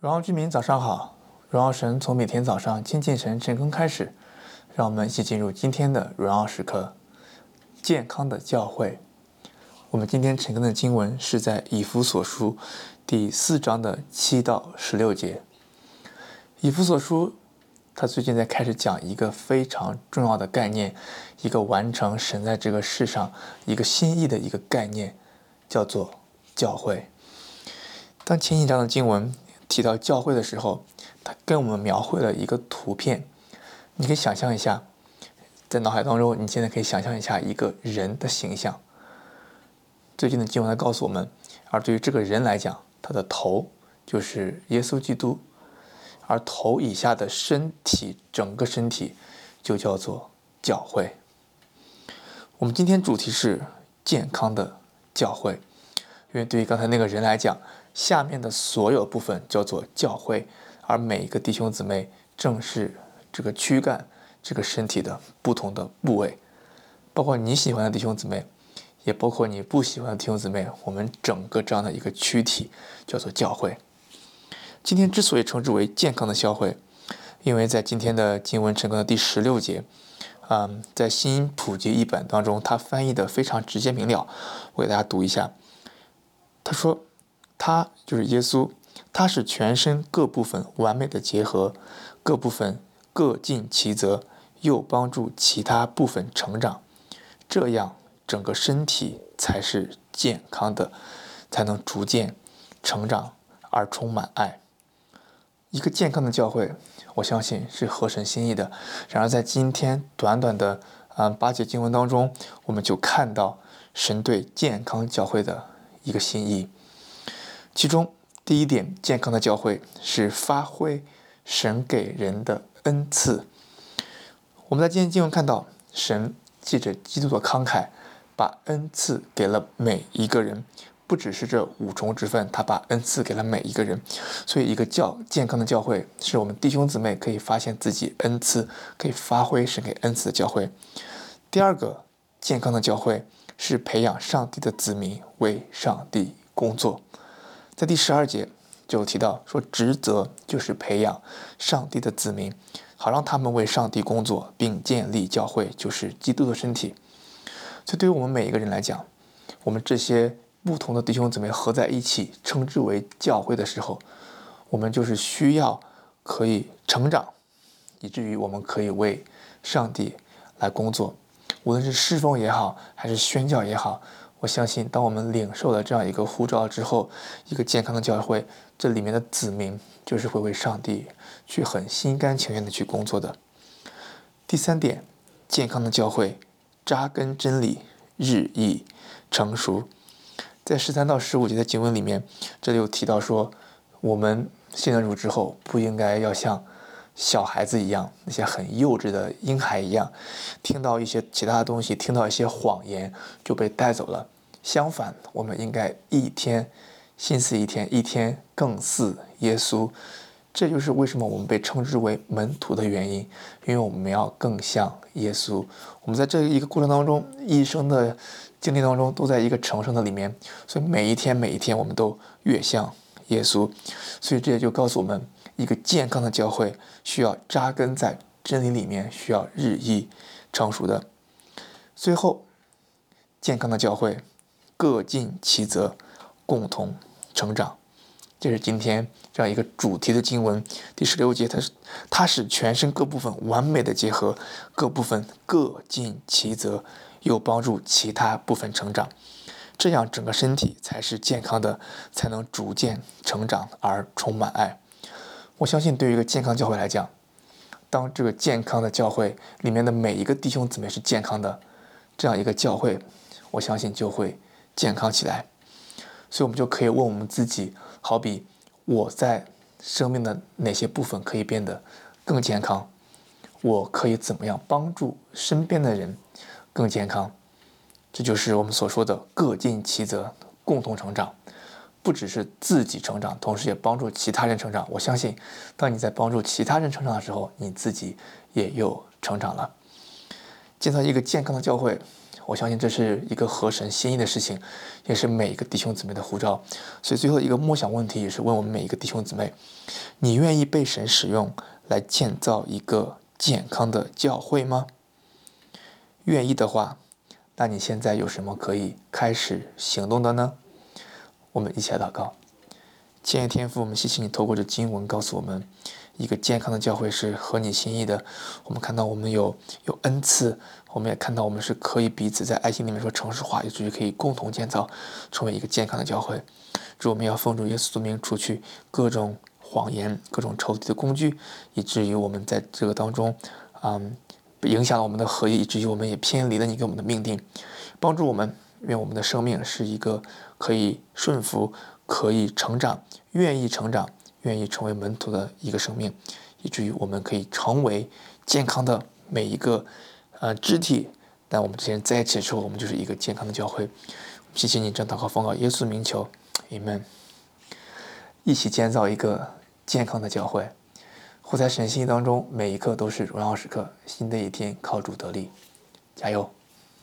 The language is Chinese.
荣耀居民早上好，荣耀神从每天早上亲近神晨更开始，让我们一起进入今天的荣耀时刻。健康的教会，我们今天晨更的经文是在以弗所书第四章的七到十六节。以弗所书，他最近在开始讲一个非常重要的概念，一个完成神在这个世上一个心意的一个概念，叫做教会。当前一章的经文。提到教会的时候，他跟我们描绘了一个图片。你可以想象一下，在脑海当中，你现在可以想象一下一个人的形象。最近的经文来告诉我们，而对于这个人来讲，他的头就是耶稣基督，而头以下的身体，整个身体就叫做教会。我们今天主题是健康的教会，因为对于刚才那个人来讲。下面的所有部分叫做教会，而每一个弟兄姊妹正是这个躯干、这个身体的不同的部位，包括你喜欢的弟兄姊妹，也包括你不喜欢的弟兄姊妹。我们整个这样的一个躯体叫做教会。今天之所以称之为健康的教会，因为在今天的经文晨更的第十六节，嗯，在新普及译本当中，它翻译的非常直接明了。我给大家读一下，他说。他就是耶稣，他是全身各部分完美的结合，各部分各尽其责，又帮助其他部分成长，这样整个身体才是健康的，才能逐渐成长而充满爱。一个健康的教会，我相信是合神心意的。然而在今天短短的啊八节经文当中，我们就看到神对健康教会的一个心意。其中第一点，健康的教会是发挥神给人的恩赐。我们在今天经文看到，神借着基督的慷慨，把恩赐给了每一个人，不只是这五重职分，他把恩赐给了每一个人。所以，一个教健康的教会，是我们弟兄姊妹可以发现自己恩赐，可以发挥神给恩赐的教会。第二个，健康的教会是培养上帝的子民为上帝工作。在第十二节就提到说，职责就是培养上帝的子民，好让他们为上帝工作，并建立教会，就是基督的身体。所以对于我们每一个人来讲，我们这些不同的弟兄姊妹合在一起，称之为教会的时候，我们就是需要可以成长，以至于我们可以为上帝来工作，无论是侍奉也好，还是宣教也好。我相信，当我们领受了这样一个护照之后，一个健康的教会，这里面的子民就是会为上帝去很心甘情愿的去工作的。第三点，健康的教会扎根真理，日益成熟。在十三到十五节的经文里面，这里有提到说，我们信了主之后，不应该要像小孩子一样，那些很幼稚的婴孩一样，听到一些其他的东西，听到一些谎言就被带走了。相反，我们应该一天新似一天，一天更似耶稣。这就是为什么我们被称之为门徒的原因，因为我们要更像耶稣。我们在这一个过程当中，一生的经历当中，都在一个成圣的里面，所以每一天每一天，我们都越像耶稣。所以这也就告诉我们。一个健康的教会需要扎根在真理里面，需要日益成熟的。最后，健康的教会各尽其责，共同成长。这是今天这样一个主题的经文，第十六节，它是它使全身各部分完美的结合，各部分各尽其责，又帮助其他部分成长，这样整个身体才是健康的，才能逐渐成长而充满爱。我相信，对于一个健康教会来讲，当这个健康的教会里面的每一个弟兄姊妹是健康的，这样一个教会，我相信就会健康起来。所以，我们就可以问我们自己：好比我在生命的哪些部分可以变得更健康？我可以怎么样帮助身边的人更健康？这就是我们所说的各尽其责，共同成长。不只是自己成长，同时也帮助其他人成长。我相信，当你在帮助其他人成长的时候，你自己也又成长了。建造一个健康的教会，我相信这是一个合神心意的事情，也是每一个弟兄姊妹的呼召。所以最后一个默想问题也是问我们每一个弟兄姊妹：你愿意被神使用来建造一个健康的教会吗？愿意的话，那你现在有什么可以开始行动的呢？我们一起来祷告。亲爱的天父，我们谢谢你透过这经文告诉我们，一个健康的教会是合你心意的。我们看到我们有有恩赐，我们也看到我们是可以彼此在爱心里面说诚实话，以至于可以共同建造成为一个健康的教会。主，我们要奉主耶稣的名除去各种谎言、各种仇敌的工具，以至于我们在这个当中，嗯，影响了我们的合一，以至于我们也偏离了你给我们的命定。帮助我们，愿我们的生命是一个可以顺服。可以成长，愿意成长，愿意成为门徒的一个生命，以至于我们可以成为健康的每一个呃肢体。但我们之间在一起的时候，我们就是一个健康的教会。谢谢你，正祷告奉告耶稣名求，Amen。一起建造一个健康的教会，活在神心意当中，每一刻都是荣耀时刻。新的一天靠主得力，加油！